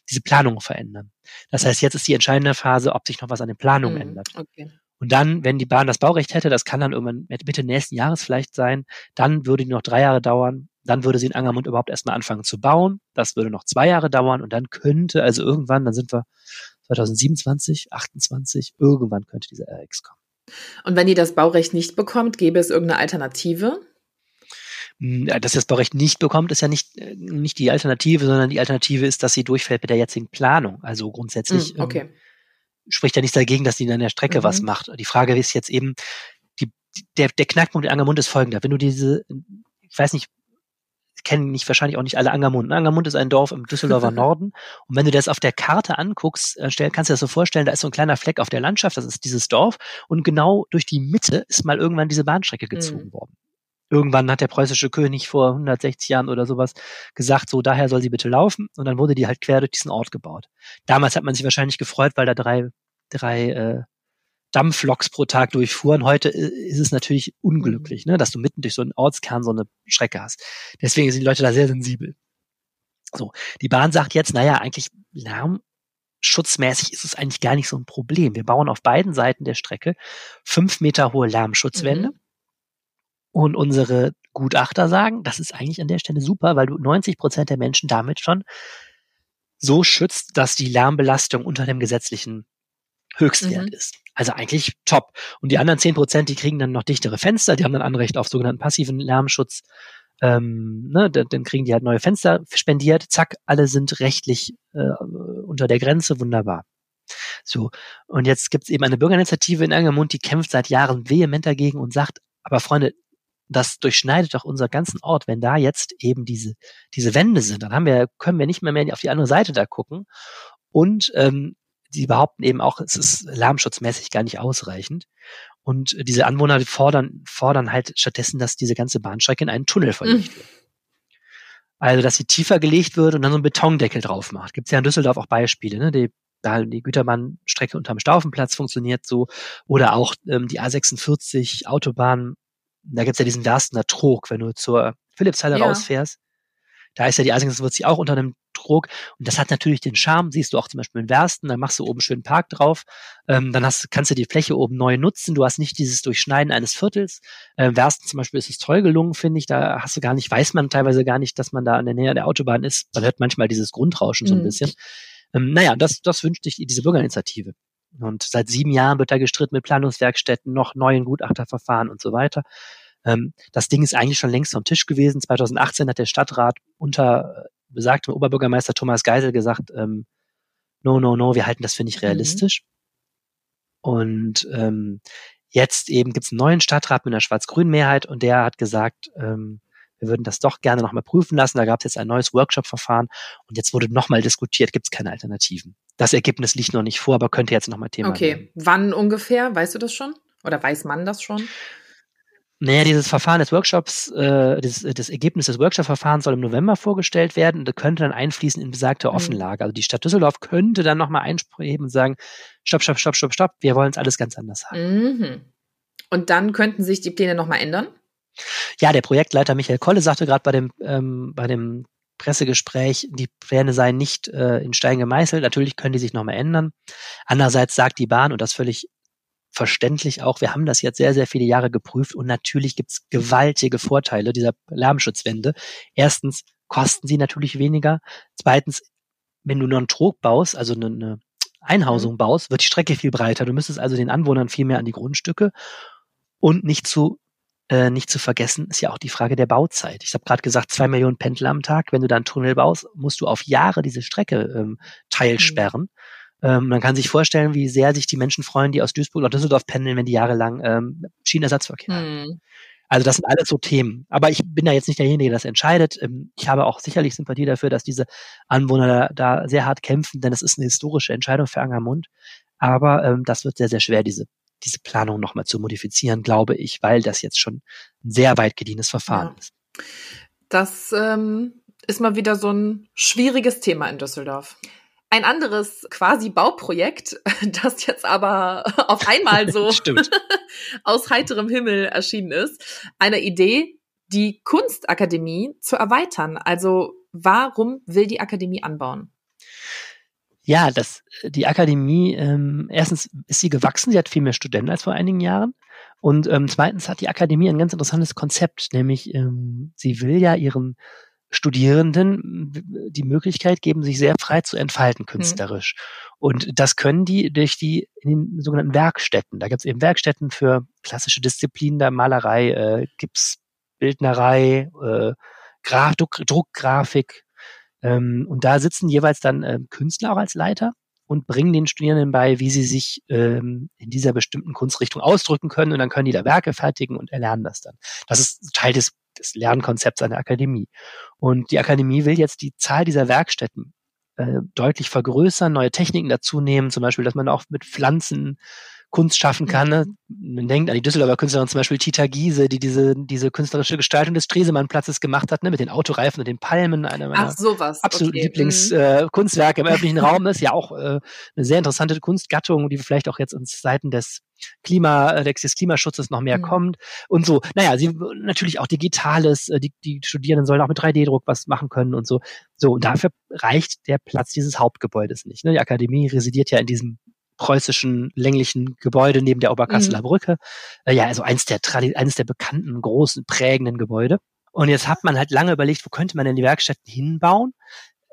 diese Planung verändern. Das heißt, jetzt ist die entscheidende Phase, ob sich noch was an den Planungen Mhm, ändert. Okay. Und dann, wenn die Bahn das Baurecht hätte, das kann dann irgendwann Mitte nächsten Jahres vielleicht sein, dann würde die noch drei Jahre dauern. Dann würde sie in Angermund überhaupt erstmal anfangen zu bauen. Das würde noch zwei Jahre dauern und dann könnte, also irgendwann, dann sind wir 2027, 28, irgendwann könnte dieser RX kommen. Und wenn ihr das Baurecht nicht bekommt, gäbe es irgendeine Alternative? Hm, Dass sie das Baurecht nicht bekommt, ist ja nicht, äh, nicht die Alternative, sondern die Alternative ist, dass sie durchfällt mit der jetzigen Planung. Also grundsätzlich Mhm, okay. ähm, spricht ja nichts dagegen, dass die an der Strecke Mhm. was macht. Die Frage ist jetzt eben, die, der, der Knackpunkt in Angermund ist folgender. Wenn du diese, ich weiß nicht, kennen nicht wahrscheinlich auch nicht alle Angermund. Angermund ist ein Dorf im Düsseldorfer Norden. Und wenn du das auf der Karte anguckst, äh, kannst du dir das so vorstellen, da ist so ein kleiner Fleck auf der Landschaft, das ist dieses Dorf. Und genau durch die Mitte ist mal irgendwann diese Bahnstrecke gezogen Mhm. worden. Irgendwann hat der preußische König vor 160 Jahren oder sowas gesagt, so daher soll sie bitte laufen. Und dann wurde die halt quer durch diesen Ort gebaut. Damals hat man sich wahrscheinlich gefreut, weil da drei, drei äh, Dampfloks pro Tag durchfuhren. Heute äh, ist es natürlich unglücklich, ne, dass du mitten durch so einen Ortskern so eine Strecke hast. Deswegen sind die Leute da sehr sensibel. So, die Bahn sagt jetzt, naja, eigentlich lärmschutzmäßig ist es eigentlich gar nicht so ein Problem. Wir bauen auf beiden Seiten der Strecke fünf Meter hohe Lärmschutzwände. Mhm. Und unsere Gutachter sagen, das ist eigentlich an der Stelle super, weil du 90 Prozent der Menschen damit schon so schützt, dass die Lärmbelastung unter dem gesetzlichen Höchstwert mhm. ist. Also eigentlich top. Und die anderen 10 Prozent, die kriegen dann noch dichtere Fenster, die haben dann Anrecht auf sogenannten passiven Lärmschutz. Ähm, ne, dann kriegen die halt neue Fenster spendiert, zack, alle sind rechtlich äh, unter der Grenze, wunderbar. So, und jetzt gibt es eben eine Bürgerinitiative in Angermund, die kämpft seit Jahren vehement dagegen und sagt, aber Freunde, das durchschneidet doch unseren ganzen Ort, wenn da jetzt eben diese, diese Wände sind, dann haben wir, können wir nicht mehr, mehr auf die andere Seite da gucken. Und ähm, die behaupten eben auch, es ist lärmschutzmäßig gar nicht ausreichend. Und diese Anwohner fordern, fordern halt stattdessen, dass diese ganze Bahnstrecke in einen Tunnel verlegt mhm. wird. Also, dass sie tiefer gelegt wird und dann so ein Betondeckel drauf macht. Gibt es ja in Düsseldorf auch Beispiele, ne? Die, da die Güterbahnstrecke unterm Staufenplatz funktioniert so. Oder auch ähm, die A46 Autobahn da gibt's ja diesen Darstener Trog, wenn du zur Philipshalle ja. rausfährst. Da ist ja die sie auch unter einem Trog. Und das hat natürlich den Charme, siehst du auch zum Beispiel in Wersten, dann machst du oben schön Park drauf, ähm, dann hast, kannst du die Fläche oben neu nutzen, du hast nicht dieses Durchschneiden eines Viertels. Ähm, Wersten zum Beispiel ist es toll gelungen, finde ich, da hast du gar nicht, weiß man teilweise gar nicht, dass man da in der Nähe der Autobahn ist. Man hört manchmal dieses Grundrauschen so ein mhm. bisschen. Ähm, naja, das, das wünscht sich diese Bürgerinitiative. Und seit sieben Jahren wird da gestritten mit Planungswerkstätten, noch neuen Gutachterverfahren und so weiter. Ähm, das Ding ist eigentlich schon längst vom Tisch gewesen. 2018 hat der Stadtrat unter äh, besagtem Oberbürgermeister Thomas Geisel gesagt, ähm, no, no, no, wir halten das für nicht mhm. realistisch. Mhm. Und ähm, jetzt eben gibt es einen neuen Stadtrat mit einer schwarz-grünen Mehrheit und der hat gesagt, ähm, wir würden das doch gerne nochmal prüfen lassen. Da gab es jetzt ein neues Workshop-Verfahren und jetzt wurde nochmal diskutiert, gibt es keine Alternativen. Das Ergebnis liegt noch nicht vor, aber könnte jetzt nochmal Thema Okay, werden. wann ungefähr? Weißt du das schon? Oder weiß man das schon? Naja, dieses Verfahren des Workshops, äh, das, das Ergebnis des Workshop-Verfahrens soll im November vorgestellt werden und könnte dann einfließen in besagte mhm. Offenlage. Also die Stadt Düsseldorf könnte dann nochmal einspringen und sagen, stopp, stopp, stopp, stopp, stopp, wir wollen es alles ganz anders haben. Mhm. Und dann könnten sich die Pläne nochmal ändern? Ja, der Projektleiter Michael Kolle sagte gerade bei dem, ähm, bei dem Pressegespräch, die Pläne seien nicht äh, in Stein gemeißelt. Natürlich können die sich nochmal ändern. Andererseits sagt die Bahn, und das völlig verständlich auch, wir haben das jetzt sehr, sehr viele Jahre geprüft und natürlich gibt's gewaltige Vorteile dieser Lärmschutzwände. Erstens kosten sie natürlich weniger. Zweitens, wenn du nur einen Trog baust, also eine, eine Einhausung mhm. baust, wird die Strecke viel breiter. Du müsstest also den Anwohnern viel mehr an die Grundstücke und nicht zu äh, nicht zu vergessen ist ja auch die Frage der Bauzeit. Ich habe gerade gesagt, zwei Millionen Pendler am Tag. Wenn du da einen Tunnel baust, musst du auf Jahre diese Strecke ähm, teilsperren. Mhm. Ähm, man kann sich vorstellen, wie sehr sich die Menschen freuen, die aus Duisburg nach Düsseldorf pendeln, wenn die jahrelang ähm, Schienenersatzverkehr mhm. haben. Also das sind alles so Themen. Aber ich bin da jetzt nicht derjenige, der das entscheidet. Ähm, ich habe auch sicherlich Sympathie dafür, dass diese Anwohner da, da sehr hart kämpfen, denn es ist eine historische Entscheidung für Angermund. Aber ähm, das wird sehr, sehr schwer, diese, diese Planung nochmal zu modifizieren, glaube ich, weil das jetzt schon ein sehr weit gediehenes Verfahren ja. ist. Das ähm, ist mal wieder so ein schwieriges Thema in Düsseldorf. Ein anderes quasi Bauprojekt, das jetzt aber auf einmal so aus heiterem Himmel erschienen ist, eine Idee, die Kunstakademie zu erweitern. Also warum will die Akademie anbauen? Ja, das, die Akademie, ähm, erstens ist sie gewachsen, sie hat viel mehr Studenten als vor einigen Jahren. Und ähm, zweitens hat die Akademie ein ganz interessantes Konzept, nämlich ähm, sie will ja ihren Studierenden die Möglichkeit geben, sich sehr frei zu entfalten mhm. künstlerisch. Mhm. Und das können die durch die in den sogenannten Werkstätten. Da gibt es eben Werkstätten für klassische Disziplinen der Malerei, äh, Gipsbildnerei, äh, Graf, Druck, Druckgrafik. Ähm, und da sitzen jeweils dann äh, Künstler auch als Leiter und bringen den Studierenden bei, wie sie sich ähm, in dieser bestimmten Kunstrichtung ausdrücken können. Und dann können die da Werke fertigen und erlernen das dann. Das ist Teil des des Lernkonzepts einer Akademie. Und die Akademie will jetzt die Zahl dieser Werkstätten äh, deutlich vergrößern, neue Techniken dazu nehmen, zum Beispiel, dass man auch mit Pflanzen Kunst schaffen kann. Ne? Man denkt an die Düsseldorfer Künstlerin zum Beispiel Tita Giese, die diese, diese künstlerische Gestaltung des Stresemannplatzes gemacht hat, ne? mit den Autoreifen und den Palmen. Einer meiner Ach, sowas. absolut okay. Lieblingskunstwerke mhm. äh, im öffentlichen Raum ist. Ja auch äh, eine sehr interessante Kunstgattung, die vielleicht auch jetzt uns Seiten des Klima, äh, des Klimaschutzes noch mehr mhm. kommt und so. Naja, sie natürlich auch Digitales, äh, die, die Studierenden sollen auch mit 3D-Druck was machen können und so. So, und dafür reicht der Platz dieses Hauptgebäudes nicht. Ne? Die Akademie residiert ja in diesem preußischen länglichen Gebäude neben der Oberkasseler mhm. Brücke. Äh, ja, also eins der, eines der bekannten, großen, prägenden Gebäude. Und jetzt hat man halt lange überlegt, wo könnte man denn die Werkstätten hinbauen?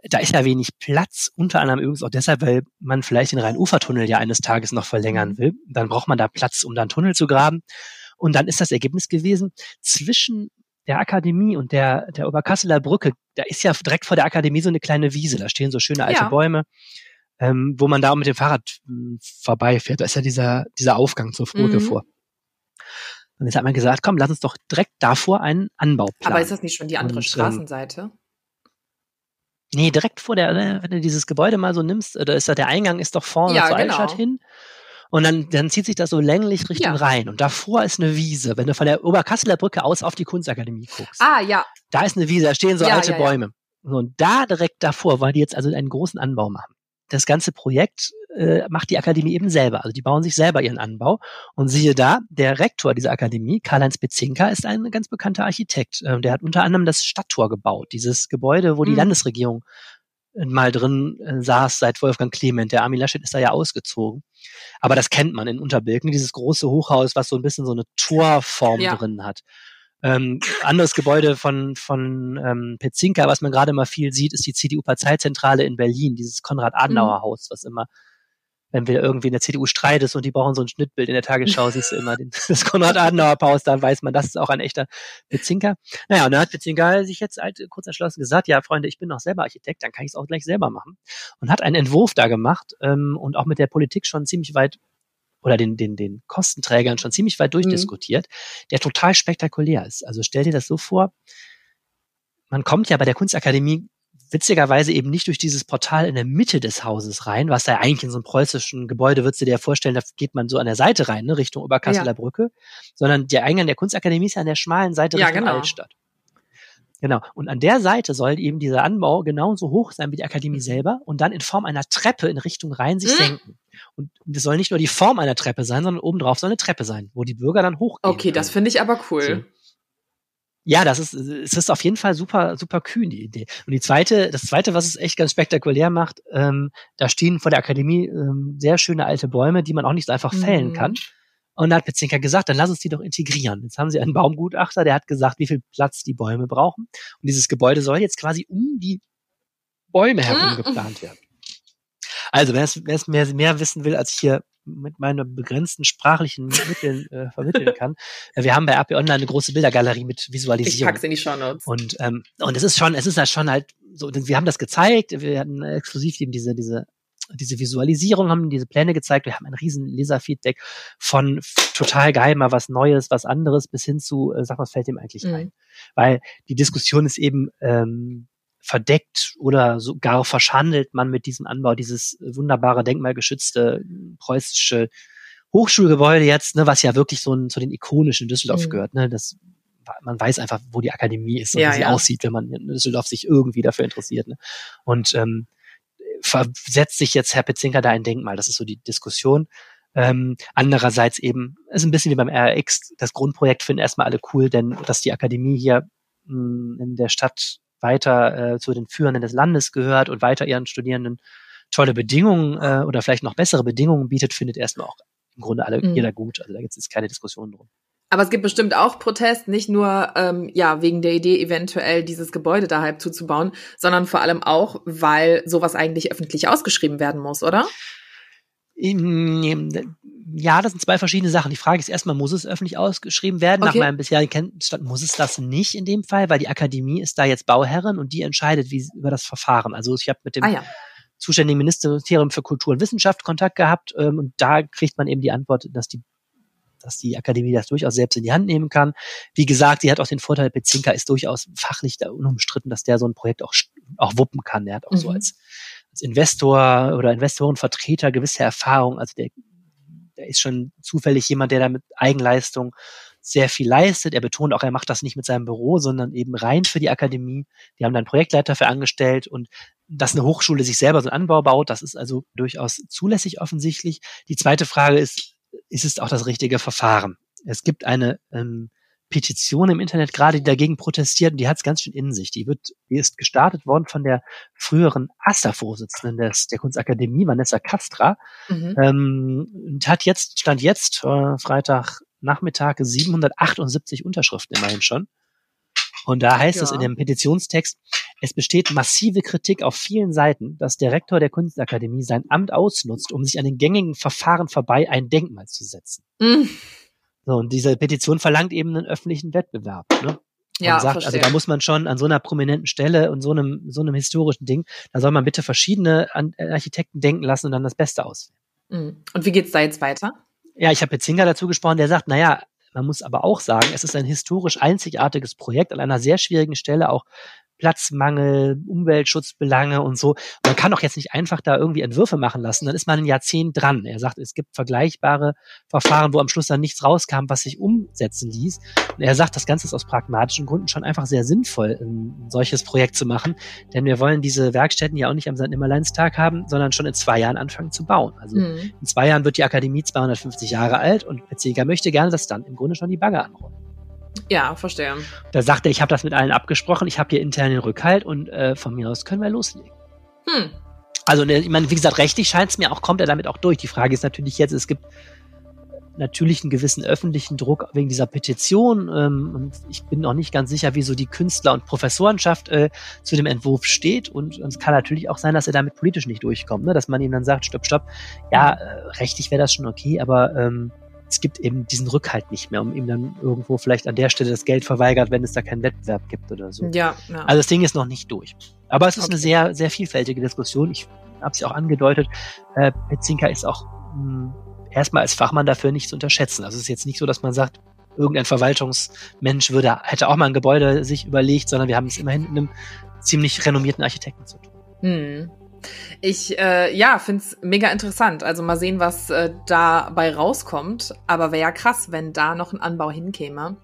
Da ist ja wenig Platz, unter anderem übrigens auch deshalb, weil man vielleicht den Rhein-Ufer-Tunnel ja eines Tages noch verlängern mhm. will. Dann braucht man da Platz, um da einen Tunnel zu graben. Und dann ist das Ergebnis gewesen, zwischen der Akademie und der, der Oberkasseler Brücke, da ist ja direkt vor der Akademie so eine kleine Wiese, da stehen so schöne alte ja. Bäume ähm, wo man da mit dem Fahrrad hm, vorbeifährt. Da ist ja dieser, dieser Aufgang zur Brücke mhm. vor. Und jetzt hat man gesagt, komm, lass uns doch direkt davor einen Anbau planen. Aber ist das nicht schon die andere und, ähm, Straßenseite? Nee, direkt vor der, ne, wenn du dieses Gebäude mal so nimmst, da ist ja der Eingang ist doch vorne ja, zur genau. Altstadt hin. Und dann, dann zieht sich das so länglich Richtung ja. Rhein. Und davor ist eine Wiese. Wenn du von der Oberkasseler Brücke aus auf die Kunstakademie guckst. Ah, ja. Da ist eine Wiese, da stehen so ja, alte ja, Bäume. Und da direkt davor, weil die jetzt also einen großen Anbau machen das ganze Projekt äh, macht die Akademie eben selber. Also die bauen sich selber ihren Anbau. Und siehe da, der Rektor dieser Akademie, Karl-Heinz Bezinka, ist ein ganz bekannter Architekt. Ähm, der hat unter anderem das Stadttor gebaut, dieses Gebäude, wo die mhm. Landesregierung äh, mal drin äh, saß seit Wolfgang Clement. Der Armin Laschet ist da ja ausgezogen. Aber das kennt man in Unterbilken, dieses große Hochhaus, was so ein bisschen so eine Torform ja. drin hat. Ähm, anderes Gebäude von, von ähm, Petzinka, was man gerade mal viel sieht, ist die CDU-Parteizentrale in Berlin, dieses Konrad-Adenauer-Haus, was immer, wenn wir irgendwie in der CDU streitest und die brauchen so ein Schnittbild in der Tagesschau, siehst du immer den, das Konrad-Adenauer-Haus, da weiß man, das ist auch ein echter Petzinka. Naja, und dann hat Petzinka sich jetzt halt kurz entschlossen gesagt, ja, Freunde, ich bin noch selber Architekt, dann kann ich es auch gleich selber machen. Und hat einen Entwurf da gemacht ähm, und auch mit der Politik schon ziemlich weit oder den, den, den Kostenträgern schon ziemlich weit durchdiskutiert, mhm. der total spektakulär ist. Also stell dir das so vor, man kommt ja bei der Kunstakademie witzigerweise eben nicht durch dieses Portal in der Mitte des Hauses rein, was da eigentlich in so einem preußischen Gebäude, würdest du dir vorstellen, da geht man so an der Seite rein, ne, Richtung Oberkasseler ja. Brücke, sondern der Eingang der Kunstakademie ist ja an der schmalen Seite ja, Richtung genau. Altstadt. Genau. Und an der Seite soll eben dieser Anbau genauso hoch sein wie die Akademie mhm. selber und dann in Form einer Treppe in Richtung Rhein sich mhm. senken. Und es soll nicht nur die Form einer Treppe sein, sondern obendrauf soll eine Treppe sein, wo die Bürger dann hochgehen. Okay, können. das finde ich aber cool. So. Ja, das ist, es ist auf jeden Fall super, super kühn, die Idee. Und die zweite, das zweite, was es echt ganz spektakulär macht, ähm, da stehen vor der Akademie ähm, sehr schöne alte Bäume, die man auch nicht so einfach fällen mhm. kann. Und da hat Petzinka gesagt, dann lass uns die doch integrieren. Jetzt haben sie einen Baumgutachter, der hat gesagt, wie viel Platz die Bäume brauchen. Und dieses Gebäude soll jetzt quasi um die Bäume herum mhm. geplant werden. Also, wer es, wer es mehr, mehr wissen will, als ich hier mit meinen begrenzten sprachlichen Mitteln äh, vermitteln kann. Äh, wir haben bei RP Online eine große Bildergalerie mit Visualisierung. Ich pack's in die Show Notes. Und ähm, und es ist schon, es ist ja schon halt so. Wir haben das gezeigt. Wir hatten exklusiv eben diese diese diese Visualisierung, haben diese Pläne gezeigt. Wir haben ein riesen Leserfeedback von total geil, mal was Neues, was anderes, bis hin zu, äh, sag was fällt dem eigentlich mhm. ein? Weil die Diskussion ist eben ähm, verdeckt oder sogar verschandelt man mit diesem Anbau dieses wunderbare, denkmalgeschützte preußische Hochschulgebäude jetzt, ne, was ja wirklich so ein, zu den ikonischen Düsseldorf mhm. gehört. Ne, das, man weiß einfach, wo die Akademie ist und ja, wie sie ja. aussieht, wenn man in Düsseldorf sich irgendwie dafür interessiert. Ne? Und ähm, versetzt sich jetzt Herr Petzinker da ein Denkmal? Das ist so die Diskussion. Ähm, andererseits eben, ist ein bisschen wie beim RX, das Grundprojekt finden erstmal alle cool, denn dass die Akademie hier mh, hm, in der Stadt weiter äh, zu den Führenden des Landes gehört und weiter ihren Studierenden tolle Bedingungen äh, oder vielleicht noch bessere Bedingungen bietet, findet erstmal auch im Grunde alle mhm. jeder gut. Also da gibt es keine Diskussion drum. Aber es gibt bestimmt auch Protest, nicht nur ähm, ja wegen der Idee, eventuell dieses Gebäude da halb zuzubauen, sondern vor allem auch, weil sowas eigentlich öffentlich ausgeschrieben werden muss, oder? Ja, das sind zwei verschiedene Sachen. Die Frage ist erstmal, muss es öffentlich ausgeschrieben werden? Okay. Nach meinem bisherigen Kenntnisstand muss es das nicht in dem Fall, weil die Akademie ist da jetzt Bauherrin und die entscheidet wie, über das Verfahren. Also ich habe mit dem ah, ja. zuständigen Ministerium für Kultur und Wissenschaft Kontakt gehabt ähm, und da kriegt man eben die Antwort, dass die dass die Akademie das durchaus selbst in die Hand nehmen kann. Wie gesagt, sie hat auch den Vorteil, Bezinka ist durchaus fachlich da unumstritten, dass der so ein Projekt auch, auch wuppen kann. Er hat auch mhm. so als, als Investor oder Investorenvertreter gewisse Erfahrung. Also der der ist schon zufällig jemand, der da mit Eigenleistung sehr viel leistet. Er betont auch, er macht das nicht mit seinem Büro, sondern eben rein für die Akademie. Die haben dann Projektleiter für angestellt und dass eine Hochschule sich selber so einen Anbau baut, das ist also durchaus zulässig offensichtlich. Die zweite Frage ist, ist es auch das richtige Verfahren? Es gibt eine ähm, Petition im Internet gerade, die dagegen protestiert und die hat es ganz schön in sich. Die wird, die ist gestartet worden von der früheren AStA-Vorsitzenden des, der Kunstakademie, Vanessa Castra, mhm. ähm, und hat jetzt, stand jetzt, äh, Freitag Nachmittag 778 Unterschriften immerhin schon. Und da heißt ja. es in dem Petitionstext, es besteht massive Kritik auf vielen Seiten, dass der Rektor der Kunstakademie sein Amt ausnutzt, um sich an den gängigen Verfahren vorbei ein Denkmal zu setzen. Mhm. So, und diese Petition verlangt eben einen öffentlichen Wettbewerb. Ne? Ja, sagt, verstehe. also da muss man schon an so einer prominenten Stelle und so einem, so einem historischen Ding, da soll man bitte verschiedene Architekten denken lassen und dann das Beste auswählen. Mhm. Und wie geht's da jetzt weiter? Ja, ich habe jetzt Zinker dazu gesprochen, der sagt, naja, man muss aber auch sagen, es ist ein historisch einzigartiges Projekt an einer sehr schwierigen Stelle auch Platzmangel, Umweltschutzbelange und so. Man kann doch jetzt nicht einfach da irgendwie Entwürfe machen lassen, dann ist man ein Jahrzehnt dran. Er sagt, es gibt vergleichbare Verfahren, wo am Schluss dann nichts rauskam, was sich umsetzen ließ. Und er sagt, das Ganze ist aus pragmatischen Gründen schon einfach sehr sinnvoll, ein solches Projekt zu machen, denn wir wollen diese Werkstätten ja auch nicht am St. Nimmerleinstag haben, sondern schon in zwei Jahren anfangen zu bauen. Also mhm. in zwei Jahren wird die Akademie 250 Jahre alt und Petziger möchte gerne, dass dann im Grunde schon die Bagger anrollen. Ja, verstehe. Da sagt er, ich habe das mit allen abgesprochen, ich habe hier intern den Rückhalt und äh, von mir aus können wir loslegen. Hm. Also, ne, ich meine, wie gesagt, rechtlich scheint es mir auch, kommt er damit auch durch. Die Frage ist natürlich jetzt, es gibt natürlich einen gewissen öffentlichen Druck wegen dieser Petition ähm, und ich bin noch nicht ganz sicher, wieso die Künstler- und Professorenschaft äh, zu dem Entwurf steht und, und es kann natürlich auch sein, dass er damit politisch nicht durchkommt, ne? dass man ihm dann sagt, stopp, stopp, ja, äh, rechtlich wäre das schon okay, aber ähm, es gibt eben diesen Rückhalt nicht mehr, um ihm dann irgendwo vielleicht an der Stelle das Geld verweigert, wenn es da keinen Wettbewerb gibt oder so. Ja, ja. Also das Ding ist noch nicht durch. Aber es ist okay. eine sehr, sehr vielfältige Diskussion. Ich habe es ja auch angedeutet. Äh, Petzinka ist auch mh, hm, erstmal als Fachmann dafür nicht zu unterschätzen. Also es ist jetzt nicht so, dass man sagt, irgendein Verwaltungsmensch würde, hätte auch mal ein Gebäude sich überlegt, sondern wir haben es immerhin mit einem ziemlich renommierten Architekten zu tun. Hm. Ich äh, ja, finde es mega interessant. Also mal sehen, was äh, dabei rauskommt. Aber wäre ja krass, wenn da noch ein Anbau hinkäme.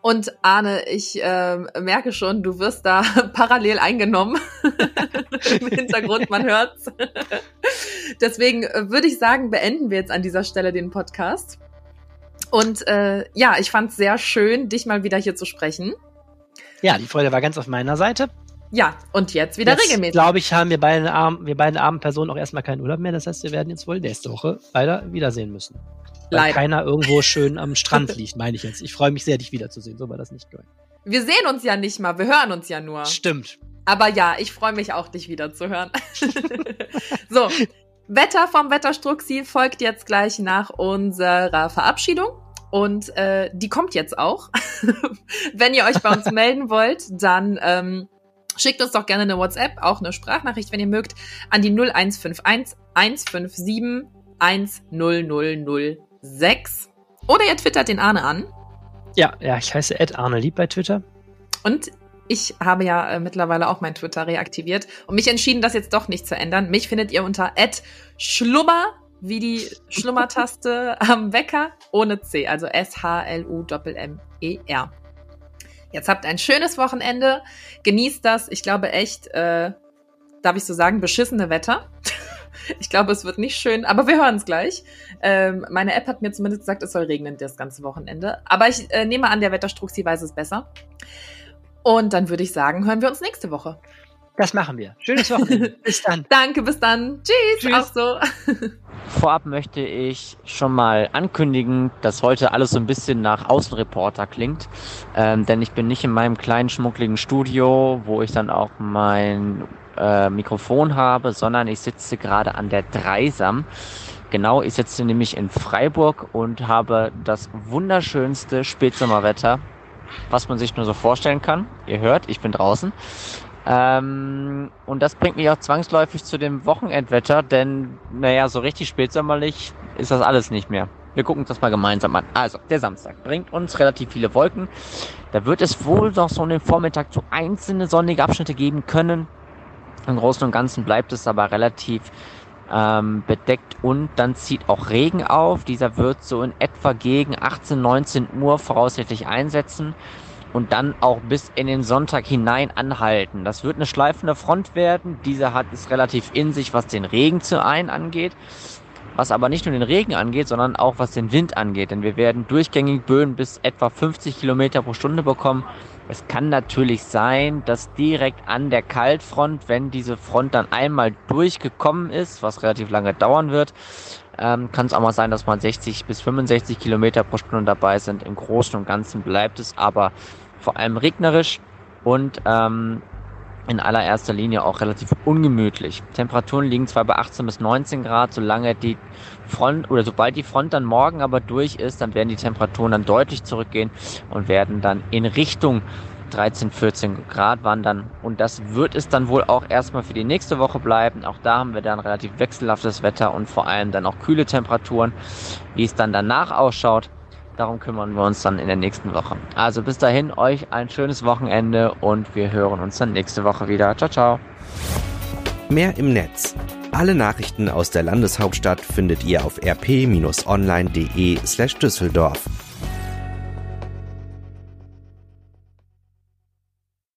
Und Arne, ich äh, merke schon, du wirst da parallel eingenommen. Im Hintergrund, man hört's. Deswegen äh, würde ich sagen, beenden wir jetzt an dieser Stelle den Podcast. Und äh, ja, ich fand es sehr schön, dich mal wieder hier zu sprechen. Ja, die Freude war ganz auf meiner Seite. Ja, und jetzt wieder jetzt, regelmäßig. glaube ich, haben wir beiden armen, wir beiden armen Personen auch erstmal keinen Urlaub mehr. Das heißt, wir werden jetzt wohl nächste Woche leider wiedersehen müssen. Weil Leider. keiner irgendwo schön am Strand liegt, meine ich jetzt. Ich freue mich sehr, dich wiederzusehen. So war das nicht gemeint. Wir sehen uns ja nicht mal, wir hören uns ja nur. Stimmt. Aber ja, ich freue mich auch, dich wiederzuhören. so, Wetter vom Wetterstruxi folgt jetzt gleich nach unserer Verabschiedung. Und äh, die kommt jetzt auch. Wenn ihr euch bei uns melden wollt, dann ähm, Schickt uns doch gerne eine WhatsApp, auch eine Sprachnachricht, wenn ihr mögt, an die 0151 157 10006. Oder ihr twittert den Arne an. Ja, ja, ich heiße Ed Arne Lieb bei Twitter. Und ich habe ja äh, mittlerweile auch mein Twitter reaktiviert und mich entschieden, das jetzt doch nicht zu ändern. Mich findet ihr unter Ed Schlummer, wie die Schlummertaste am Wecker, ohne C, also S-H-L-U-M-M-E-R. Jetzt habt ein schönes Wochenende. Genießt das. Ich glaube echt, äh, darf ich so sagen, beschissene Wetter. ich glaube, es wird nicht schön, aber wir hören es gleich. Ähm, meine App hat mir zumindest gesagt, es soll regnen das ganze Wochenende. Aber ich äh, nehme an, der Wetterstruxi weiß es besser. Und dann würde ich sagen, hören wir uns nächste Woche. Das machen wir. Schönes Wochenende. bis dann. Danke, bis dann. Tschüss. Tschüss. Auch so. Vorab möchte ich schon mal ankündigen, dass heute alles so ein bisschen nach Außenreporter klingt. Ähm, denn ich bin nicht in meinem kleinen schmuckligen Studio, wo ich dann auch mein äh, Mikrofon habe, sondern ich sitze gerade an der Dreisam. Genau, ich sitze nämlich in Freiburg und habe das wunderschönste Spätsommerwetter, was man sich nur so vorstellen kann. Ihr hört, ich bin draußen. Ähm, und das bringt mich auch zwangsläufig zu dem Wochenendwetter, denn, naja, so richtig spätsommerlich ist das alles nicht mehr. Wir gucken uns das mal gemeinsam an. Also, der Samstag bringt uns relativ viele Wolken. Da wird es wohl noch so einen Vormittag so einzelne sonnige Abschnitte geben können. Im Großen und Ganzen bleibt es aber relativ ähm, bedeckt und dann zieht auch Regen auf. Dieser wird so in etwa gegen 18, 19 Uhr voraussichtlich einsetzen und dann auch bis in den Sonntag hinein anhalten. Das wird eine schleifende Front werden. Diese hat es relativ in sich, was den Regen zu ein angeht. Was aber nicht nur den Regen angeht, sondern auch was den Wind angeht. Denn wir werden durchgängig Böen bis etwa 50 Kilometer pro Stunde bekommen. Es kann natürlich sein, dass direkt an der Kaltfront, wenn diese Front dann einmal durchgekommen ist, was relativ lange dauern wird, ähm, kann es auch mal sein, dass man 60 bis 65 Kilometer pro Stunde dabei sind. Im Großen und Ganzen bleibt es aber vor allem regnerisch und ähm, in allererster Linie auch relativ ungemütlich. Temperaturen liegen zwar bei 18 bis 19 Grad, solange die Front oder sobald die Front dann morgen aber durch ist, dann werden die Temperaturen dann deutlich zurückgehen und werden dann in Richtung 13, 14 Grad wandern. Und das wird es dann wohl auch erstmal für die nächste Woche bleiben. Auch da haben wir dann relativ wechselhaftes Wetter und vor allem dann auch kühle Temperaturen. Wie es dann danach ausschaut, Darum kümmern wir uns dann in der nächsten Woche. Also bis dahin euch ein schönes Wochenende und wir hören uns dann nächste Woche wieder. Ciao, ciao. Mehr im Netz. Alle Nachrichten aus der Landeshauptstadt findet ihr auf rp-online.de slash Düsseldorf.